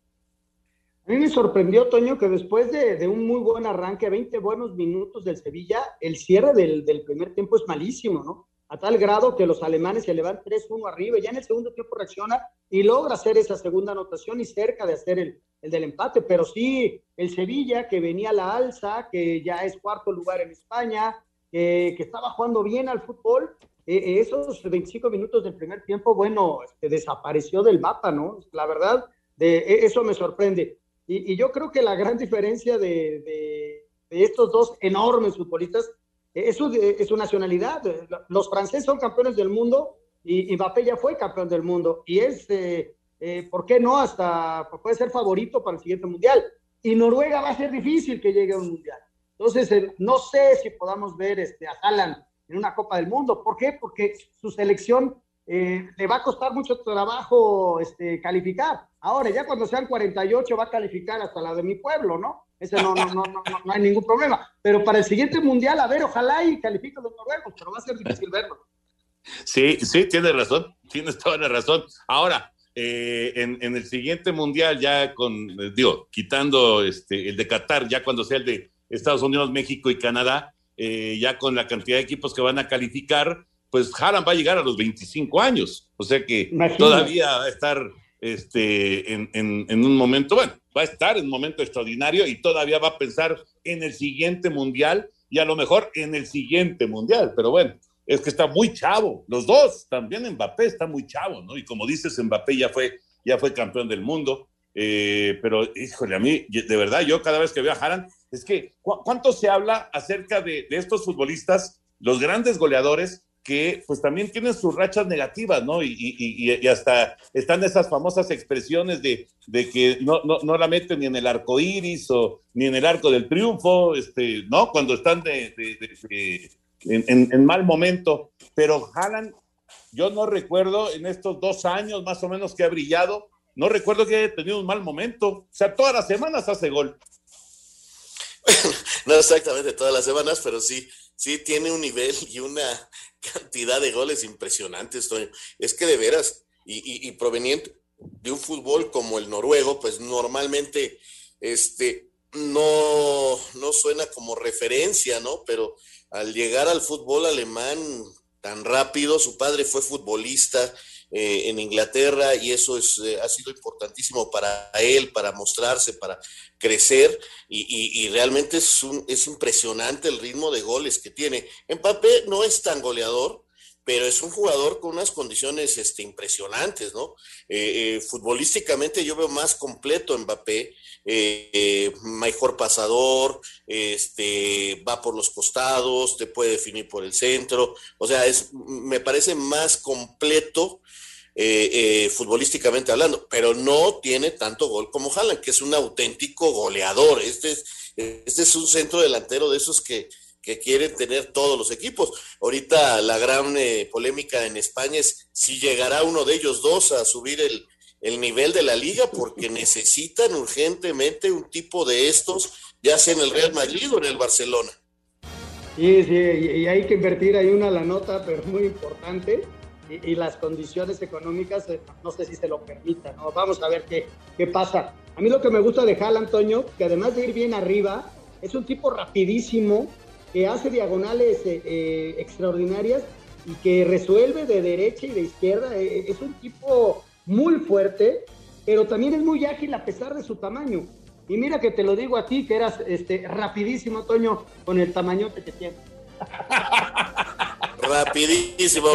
A mí me sorprendió, Toño, que después de, un muy buen arranque, 20 buenos minutos del Sevilla, el cierre del, primer tiempo es malísimo, ¿no? A tal grado que los alemanes se le van 3-1 arriba, ya en el segundo tiempo reacciona y logra hacer esa segunda anotación y cerca de hacer el, el del empate, pero sí el Sevilla que venía a la alza, que ya es cuarto lugar en España, eh, que estaba jugando bien al fútbol, eh, esos 25 minutos del primer tiempo, bueno, este, desapareció del mapa, ¿no? La verdad, de, e, eso me sorprende. Y, yo creo que la gran diferencia de, de estos dos enormes futbolistas es su, es su, nacionalidad. Los franceses son campeones del mundo y, Mbappé ya fue campeón del mundo. Y es... Eh, eh, ¿por qué no? Hasta puede ser favorito para el siguiente mundial. Y Noruega va a ser difícil que llegue a un mundial. Entonces, eh, no sé si podamos ver este, a Haaland en una Copa del Mundo. ¿Por qué? Porque su selección eh, le va a costar mucho trabajo este, calificar. Ahora, ya cuando sean 48 va a calificar hasta la de mi pueblo, ¿no? Ese no, no, no, no, no hay ningún problema. Pero para el siguiente mundial, a ver, ojalá y califique los noruegos, pero va a ser difícil verlo. Sí, sí, tienes razón, tienes toda la razón. Ahora, eh, en, en, el siguiente mundial, ya con, eh, digo, quitando este, el de Qatar, ya cuando sea el de Estados Unidos, México y Canadá, eh, ya con la cantidad de equipos que van a calificar, pues Haaland va a llegar a los 25 años. O sea que Imagínate. todavía va a estar este, en, en, en, un momento, bueno, va a estar en un momento extraordinario y todavía va a pensar en el siguiente mundial y a lo mejor en el siguiente mundial. Pero bueno, es que está muy chavo, los dos, también Mbappé está muy chavo, ¿no? Y como dices, Mbappé ya fue, ya fue campeón del mundo, eh, pero híjole, a mí, de verdad, yo cada vez que veo a Haran, es que, ¿cu ¿cuánto se habla acerca de, de, estos futbolistas, los grandes goleadores, que pues también tienen sus rachas negativas, ¿no? Y, y, y hasta están esas famosas expresiones de, de que no, no, no, la meten ni en el arco iris o ni en el arco del triunfo, este, ¿no? Cuando están de, de en, mal momento, pero Haaland, yo no recuerdo en estos dos años más o menos que ha brillado, no recuerdo que haya tenido un mal momento, o sea, todas las semanas hace gol. no exactamente todas las semanas, pero sí, sí tiene un nivel y una cantidad de goles impresionantes, Toño. Es que de veras, y, y, y proveniente de un fútbol como el noruego, pues normalmente este, no, no suena como referencia, ¿no? Pero al llegar al fútbol alemán tan rápido, su padre fue futbolista eh, en Inglaterra y eso es, eh, ha sido importantísimo para él, para mostrarse, para crecer y, realmente es, un, es impresionante el ritmo de goles que tiene. Mbappé no es tan goleador, pero es un jugador con unas condiciones este, impresionantes, ¿no? Eh, eh, futbolísticamente yo veo más completo Mbappé, eh, mejor pasador, este, va por los costados, te puede definir por el centro, o sea, es, me parece más completo eh, eh, futbolísticamente hablando, pero no tiene tanto gol como Haaland, que es un auténtico goleador. Este es, este es un centro delantero de esos que, que quieren tener todos los equipos. Ahorita la gran polémica en España es si llegará uno de ellos dos a subir el, el nivel de la liga, porque necesitan urgentemente un tipo de estos, ya sea en el Real Madrid o en el Barcelona. Sí, sí, y hay que invertir ahí una la nota, pero muy importante y, las condiciones económicas eh, no sé si se lo permitan. ¿no? Vamos a ver qué, qué pasa. A mí lo que me gusta de Hal, Antonio, que además de ir bien arriba, es un tipo rapidísimo, que hace diagonales eh, eh, extraordinarias y que resuelve de derecha y de izquierda. es un tipo muy fuerte, pero también es muy ágil a pesar de su tamaño. Y mira que te lo digo a ti, que eras este, rapidísimo, Toño, con el tamañote que tienes. Rapidísimo.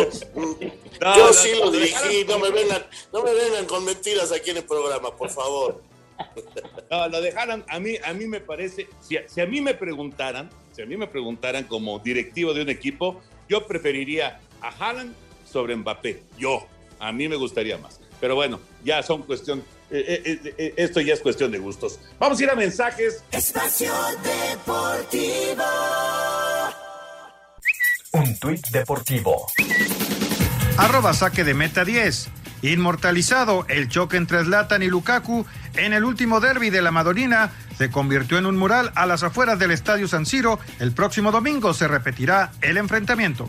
Yo sí lo dirigí, no me, vengan, no me vengan con mentiras aquí en el programa, por favor. No, lo dejaron, a mí, a mí me parece, si, si, a mí me preguntaran, si a mí me preguntaran como directivo de un equipo, yo preferiría a Haaland sobre Mbappé. Yo, a mí me gustaría más. Pero bueno, ya son cuestión, eh, eh, eh, esto ya es cuestión de gustos. Vamos a ir a mensajes. Espacio Deportivo. Un tuit deportivo. Arroba saque de meta 10. Inmortalizado el choque entre Zlatan y Lukaku en el último derby de la Madonina se convirtió en un mural a las afueras del Estadio San Siro. El próximo domingo se repetirá el enfrentamiento.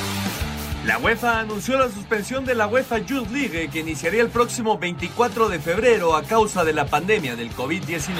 La UEFA anunció la suspensión de la UEFA Youth League que iniciaría el próximo 24 de febrero a causa de la pandemia del COVID-19.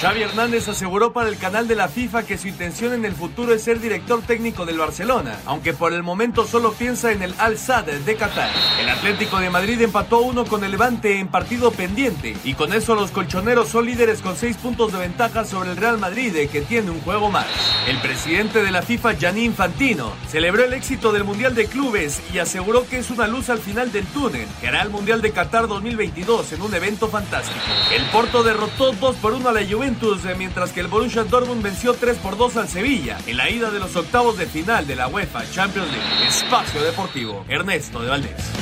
Xavi Hernández aseguró para el canal de la FIFA que su intención en el futuro es ser director técnico del Barcelona, aunque por el momento solo piensa en el Al Sadd de Qatar. El Atlético de Madrid empató uno con el Levante en partido pendiente y con eso los colchoneros son líderes con seis puntos de ventaja sobre el Real Madrid que tiene un juego más. El presidente de la FIFA, Gianni Infantino, celebró el éxito del Mundial de Clubes y aseguró que es una luz al final del túnel, que hará el Mundial de Qatar 2022 en un evento fantástico. El Porto derrotó 2 por 1 a la Juventus, eh, mientras que el Borussia Dortmund venció 3 por 2 al Sevilla en la ida de los octavos de final de la UEFA Champions League. Espacio Deportivo, Ernesto de Valdés.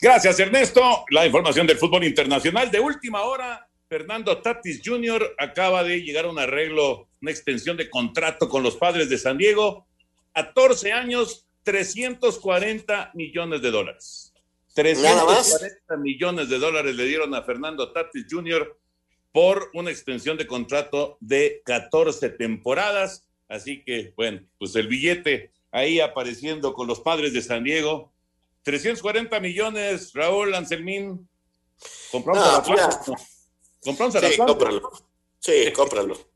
Gracias, Ernesto. La información del fútbol internacional de última hora. Fernando Tatis Jr. acaba de llegar a un arreglo, una extensión de contrato con los padres de San Diego 14 años, 340 millones de dólares. 340 millones de dólares le dieron a Fernando Tatis Jr. por una extensión de contrato de 14 temporadas. Así que, bueno, pues el billete ahí apareciendo con los padres de San Diego. 340 millones, Raúl Anselmín. Compramos a la Compramos a la sí, cómpralo. Sí, cómpralo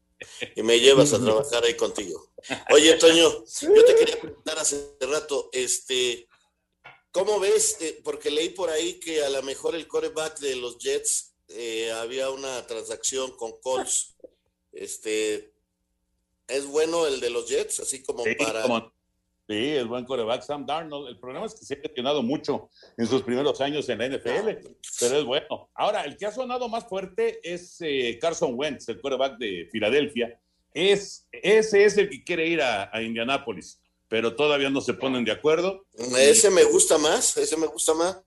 y me llevas a trabajar ahí contigo. Oye, Toño, yo te quería preguntar hace rato, este, ¿cómo ves? Eh, porque leí por ahí que a lo mejor el coreback de los Jets eh, había una transacción con Colts. Este, ¿es bueno el de los Jets? Así como para. Sí, el buen coreback Sam Darnold. El problema es que se ha gestionado mucho en sus primeros años en la NFL, pero es bueno. Ahora, el que ha sonado más fuerte es eh, Carson Wentz, el coreback de Filadelfia. Es, ese es el que quiere ir a, a Indianápolis, pero todavía no se ponen de acuerdo. Ese me gusta más, ese me gusta más.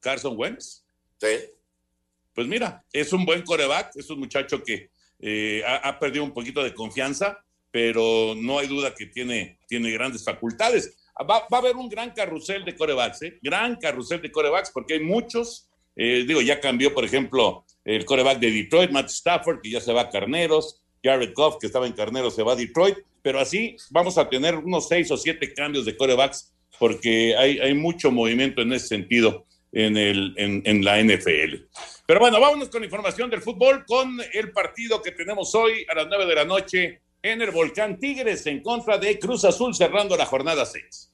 Carson Wentz. Sí. Pues mira, es un buen coreback, es un muchacho que eh, ha perdido un poquito de confianza pero no hay duda que tiene, tiene grandes facultades. Va, a haber un gran carrusel de corebacks, ¿eh? gran carrusel de corebacks, porque hay muchos. Eh, digo, ya cambió, por ejemplo, el coreback de Detroit, Matt Stafford, que ya se va a Carneros, Jared Goff, que estaba en Carneros, se va a Detroit, pero así vamos a tener unos seis o siete cambios de corebacks, porque hay, hay mucho movimiento en ese sentido en, el, en, en la NFL. Pero bueno, vámonos con información del fútbol, con el partido que tenemos hoy a las nueve de la noche en el Volcán Tigres en contra de Cruz Azul cerrando la jornada 6.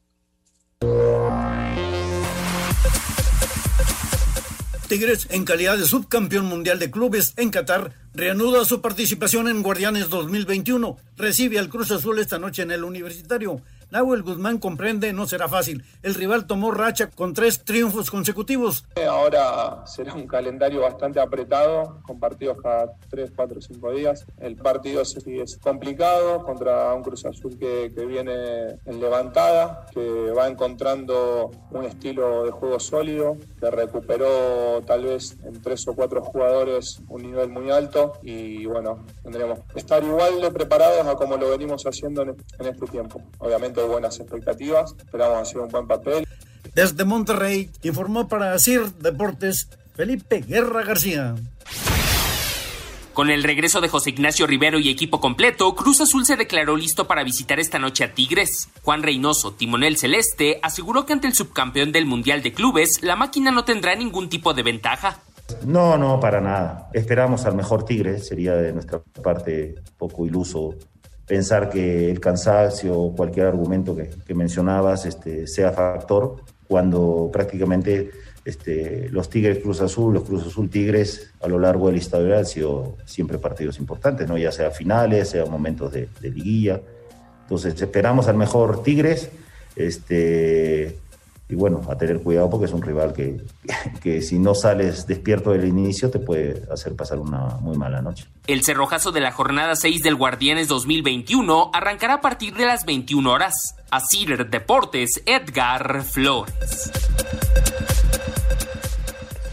Tigres, en calidad de subcampeón mundial de clubes en Qatar, reanuda su participación en Guardianes 2021. Recibe al Cruz Azul esta noche en el Universitario. Nahuel Guzmán comprende no será fácil. El rival tomó racha con tres triunfos consecutivos. Ahora será un calendario bastante apretado, con partidos cada tres, cuatro, cinco días. El partido es complicado contra un Cruz Azul que, que viene en levantada, que va encontrando un estilo de juego sólido, que recuperó tal vez en tres o cuatro jugadores un nivel muy alto y bueno, tendremos que estar igual de preparados a como lo venimos haciendo en, en este tiempo. Obviamente buenas expectativas, esperamos hacer un buen papel. Desde Monterrey informó para CIR Deportes Felipe Guerra García. Con el regreso de José Ignacio Rivero y equipo completo, Cruz Azul se declaró listo para visitar esta noche a Tigres. Juan Reynoso, timonel celeste, aseguró que ante el subcampeón del Mundial de Clubes, la máquina no tendrá ningún tipo de ventaja. No, no, para nada. Esperamos al mejor Tigre, sería de nuestra parte poco iluso pensar que el cansancio o cualquier argumento que, mencionabas este, sea factor cuando prácticamente este, los Tigres Cruz Azul, los Cruz Azul Tigres a lo largo de la historia han sido siempre partidos importantes, ¿no? ya sea finales, sea momentos de, de liguilla. Entonces esperamos al mejor Tigres, este, y bueno, a tener cuidado porque es un rival que, que si no sales despierto del inicio te puede hacer pasar una muy mala noche. El cerrojazo de la jornada 6 del Guardianes 2021 arrancará a partir de las 21 horas. A Cider Deportes, Edgar Flores.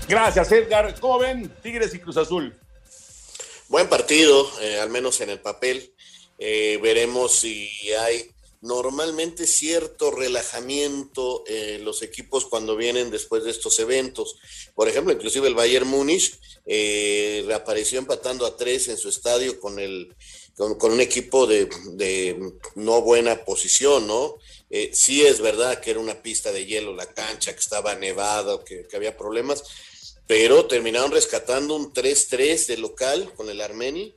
Gracias, Edgar. ¿Cómo ven Tigres y Cruz Azul? Buen partido, eh, al menos en el papel. Eh, veremos si hay normalmente cierto relajamiento en los equipos cuando vienen después de estos eventos. Por ejemplo, inclusive el Bayern Múnich eh, reapareció empatando a tres en su estadio con el con, un equipo de, no buena posición, ¿no? Eh, sí es verdad que era una pista de hielo la cancha, que estaba nevada, que, que había problemas, pero terminaron rescatando un 3-3 de local con el Armeni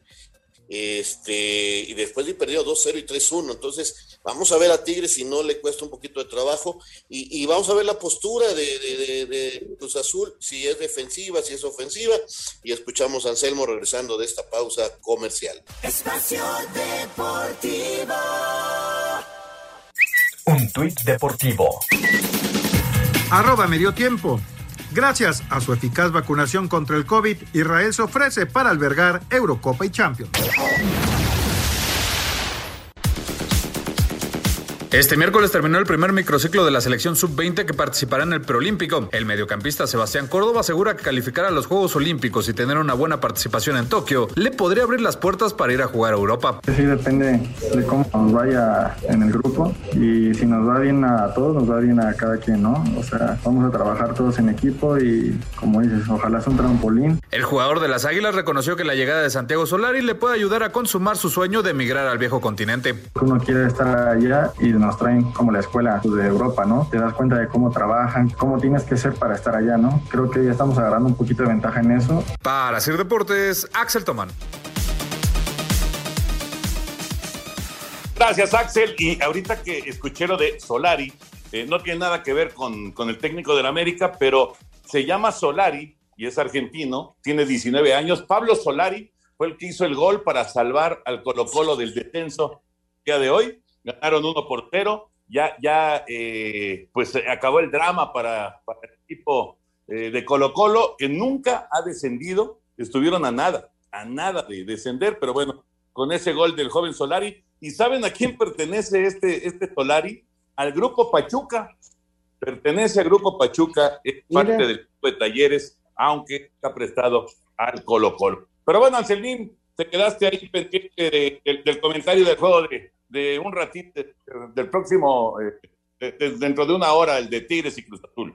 este, y después de perdido 2-0 y 3-1. Entonces, vamos a ver a Tigres si no le cuesta un poquito de trabajo y, y vamos a ver la postura de, de, de, de, Cruz Azul, si es defensiva, si es ofensiva. Y escuchamos a Anselmo regresando de esta pausa comercial. Espacio Deportivo. Un tuit deportivo. Arroba medio tiempo. Gracias a su eficaz vacunación contra el COVID, Israel se ofrece para albergar Eurocopa y Champions. Este miércoles terminó el primer microciclo de la selección sub-20 que participará en el preolímpico. El mediocampista Sebastián Córdoba asegura que calificar a los Juegos Olímpicos y tener una buena participación en Tokio le podría abrir las puertas para ir a jugar a Europa. Sí, depende de cómo nos vaya en el grupo y si nos va bien a todos, nos va bien a cada quien, ¿no? O sea, vamos a trabajar todos en equipo y, como dices, ojalá sea un trampolín. El jugador de las Águilas reconoció que la llegada de Santiago Solari le puede ayudar a consumar su sueño de emigrar al viejo continente. Uno quiere estar allá y nos traen como la escuela de Europa, ¿no? Te das cuenta de cómo trabajan, cómo tienes que ser para estar allá, ¿no? Creo que ya estamos agarrando un poquito de ventaja en eso. Para Sir Deportes, Axel Tomán. Gracias, Axel. Y ahorita que escuché lo de Solari, eh, no tiene nada que ver con, con el técnico del América, pero se llama Solari y es argentino, tiene 19 años. Pablo Solari fue el que hizo el gol para salvar al Colo Colo del descenso día de hoy ganaron uno por cero, ya, ya eh, pues acabó el drama para, para el equipo eh, de Colo Colo, que nunca ha descendido, estuvieron a nada, a nada de descender, pero bueno, con ese gol del joven Solari, ¿y saben a quién pertenece este, este Solari? Al grupo Pachuca, pertenece al grupo Pachuca, es parte del grupo de talleres, aunque está prestado al Colo Colo. Pero bueno, Anselín, te quedaste ahí pendiente de, de, del comentario del juego de, de un ratito, de, del próximo, eh, de, dentro de una hora, el de Tigres y Cruz Azul.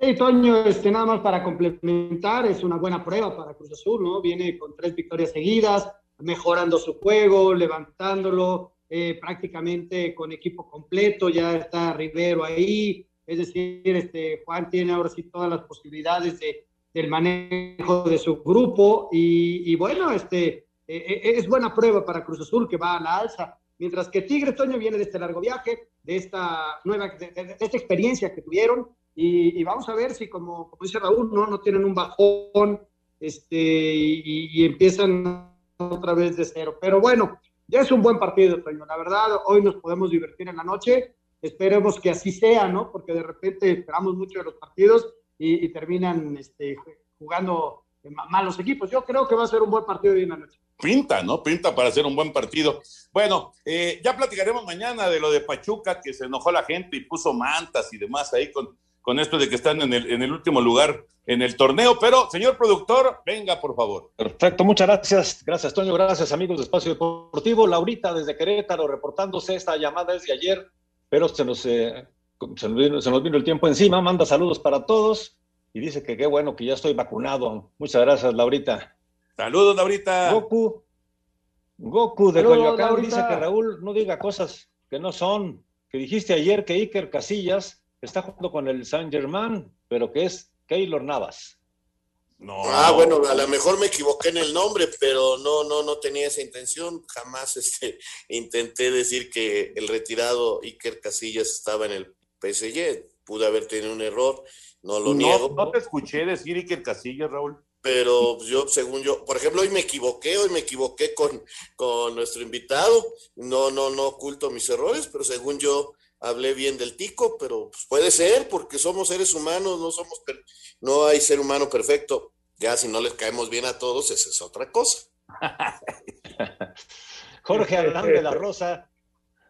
Sí, Toño, este, nada más para complementar, es una buena prueba para Cruz Azul, ¿no? Viene con tres victorias seguidas, mejorando su juego, levantándolo, eh, prácticamente con equipo completo, ya está Rivero ahí, es decir, este, Juan tiene ahora sí todas las posibilidades de, del manejo de su grupo y, y bueno, este, eh, es buena prueba para Cruz Azul que va a la alza, mientras que Tigre Toño viene de este largo viaje, de esta nueva, de, de, de esta experiencia que tuvieron y, y, vamos a ver si como, como dice Raúl, no, no tienen un bajón este, y, empiezan otra vez de cero. Pero bueno, ya es un buen partido, Toño. La verdad, hoy nos podemos divertir en la noche. Esperemos que así sea, ¿no? Porque de repente esperamos mucho de los partidos y, y terminan este, jugando malos equipos. Yo creo que va a ser un buen partido hoy en la noche. Pinta, ¿no? Pinta para hacer un buen partido. Bueno, eh, ya platicaremos mañana de lo de Pachuca, que se enojó la gente y puso mantas y demás ahí con, con esto de que están en el, en el último lugar en el torneo. Pero, señor productor, venga, por favor. Perfecto, muchas gracias. Gracias, Toño. Gracias, amigos de Espacio Deportivo. Laurita, desde Querétaro, reportándose. Esta llamada es de ayer, pero se nos, eh, se, nos vino, se nos vino el tiempo encima. Manda saludos para todos y dice que qué bueno que ya estoy vacunado. Muchas gracias, Laurita. Saludos, Laurita. Goku. Goku de Saludos, Coyoacán Laurita. dice que Raúl no diga cosas que no son. Que dijiste ayer que Iker Casillas está jugando con el Saint Germain, pero que es Keylor Navas. No. Ah, bueno, a lo mejor me equivoqué en el nombre, pero no, no, no tenía esa intención. Jamás este, intenté decir que el retirado Iker Casillas estaba en el PSG. Pude haber tenido un error, no lo no, niego. no te escuché decir Iker Casillas, Raúl. Pero yo, según yo, por ejemplo, hoy me equivoqué, hoy me equivoqué con, con nuestro invitado. No, no, no oculto mis errores, pero según yo hablé bien del tico, pero pues, puede ser porque somos seres humanos, no somos, no hay ser humano perfecto. Ya si no les caemos bien a todos, esa es otra cosa. Jorge Arlán de la Rosa,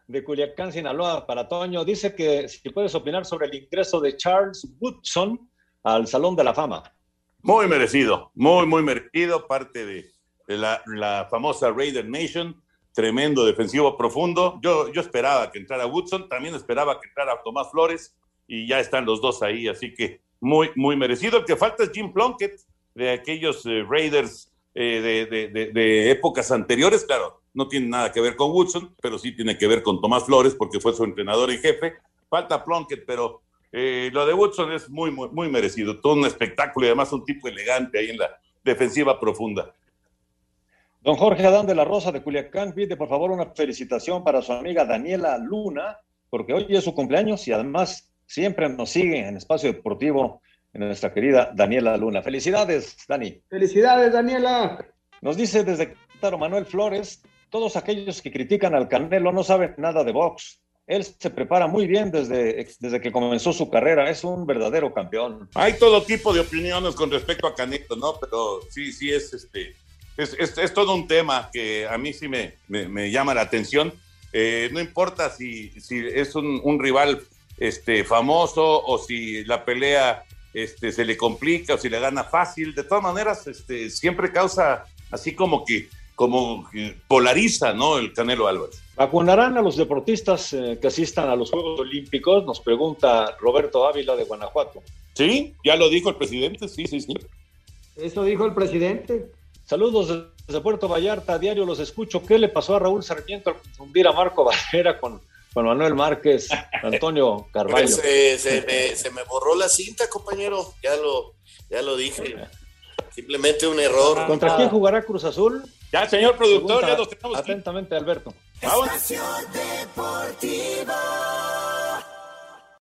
de Culiacán, Sinaloa, para Toño, dice que si puedes opinar sobre el ingreso de Charles Woodson al Salón de la Fama. Muy merecido, muy, muy merecido, parte de, la, famosa Raider Nation, tremendo defensivo profundo. Yo, yo esperaba que entrara Woodson, también esperaba que entrara Tomás Flores, y ya están los dos ahí, así que muy, muy merecido. El que falta es Jim Plunkett, de aquellos eh, Raiders eh, de, de- de- de épocas anteriores, claro, no tiene nada que ver con Woodson, pero sí tiene que ver con Tomás Flores, porque fue su entrenador y jefe. Falta Plunkett, pero eh, lo de Woodson es muy, muy, muy merecido. Todo un espectáculo y además un tipo elegante ahí en la defensiva profunda. Don Jorge Adán de la Rosa de Culiacán pide por favor una felicitación para su amiga Daniela Luna, porque hoy es su cumpleaños y además siempre nos sigue en Espacio Deportivo en nuestra querida Daniela Luna. Felicidades, Dani. Felicidades, Daniela. Nos dice desde Manuel Flores, todos aquellos que critican al Canelo no saben nada de box. Él se prepara muy bien desde, desde que comenzó su carrera, es un verdadero campeón. Hay todo tipo de opiniones con respecto a Caneto, ¿no? Pero sí, sí es este. Es, es- es todo un tema que a mí sí me, me- me llama la atención. Eh, no importa si, si es un, un rival este, famoso o si la pelea este, se le complica o si le gana fácil. De todas maneras, este, siempre causa así como que, como que polariza, ¿no? El Canelo Álvarez. ¿Vacunarán a los deportistas eh, que asistan a los Juegos Olímpicos? Nos pregunta Roberto Ávila de Guanajuato. Sí, ya lo dijo el presidente, sí, sí, sí. Eso dijo el presidente. Saludos desde Puerto Vallarta, a diario los escucho. ¿Qué le pasó a Raúl Sarmiento al confundir a Marco Barrera con, con Manuel Márquez, Antonio Carvalho? Pues, eh, se, me, se me borró la cinta, compañero. Ya lo, ya lo dije. Simplemente un error. ¿Contra quién jugará Cruz Azul? Ya, señor productor, Pregunta ya los tenemos. Atentamente, Alberto. Espacio Deportivo.